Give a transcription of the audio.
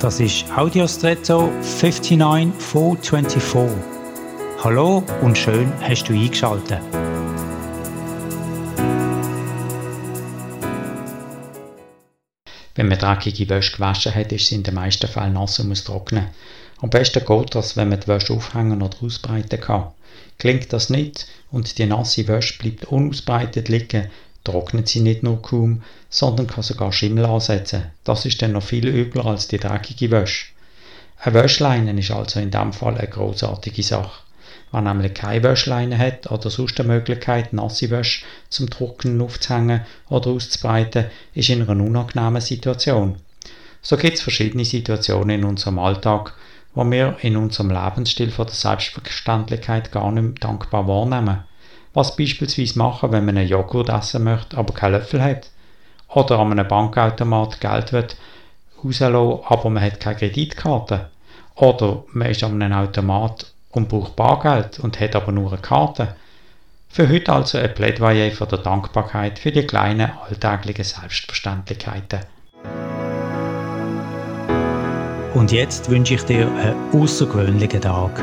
Das ist Audiostretto 59424. Hallo und schön hast du eingeschaltet. Wenn man dreckige Wäsche gewaschen hat, ist sie in den meisten Fällen nass und muss trocknen. Am besten geht das, wenn man die Wäsche aufhängen oder ausbreiten kann. Klingt das nicht und die nasse Wäsche bleibt unausbreitet liegen, trocknet sie nicht nur kaum, sondern kann sogar Schimmel ansetzen. Das ist dann noch viel übler als die dreckige Wäsche. Eine Wäschleine ist also in diesem Fall eine großartige Sache. Wer nämlich keine Wäschleine hat oder sonst eine Möglichkeit, nasse Wäsche zum Trocknen aufzuhängen oder auszubreiten, ist in einer unangenehmen Situation. So gibt es verschiedene Situationen in unserem Alltag, wo wir in unserem Lebensstil von der Selbstverständlichkeit gar nicht dankbar wahrnehmen. Was beispielsweise machen, wenn man einen Joghurt essen möchte, aber keinen Löffel hat. Oder an einem Bankautomat Geld wird rauslassen, aber man hat keine Kreditkarte. Oder man ist an einem Automat und braucht Bargeld und hat aber nur eine Karte. Für heute also ein Plädoyer für die Dankbarkeit für die kleinen alltäglichen Selbstverständlichkeiten. Und jetzt wünsche ich dir einen außergewöhnlichen Tag.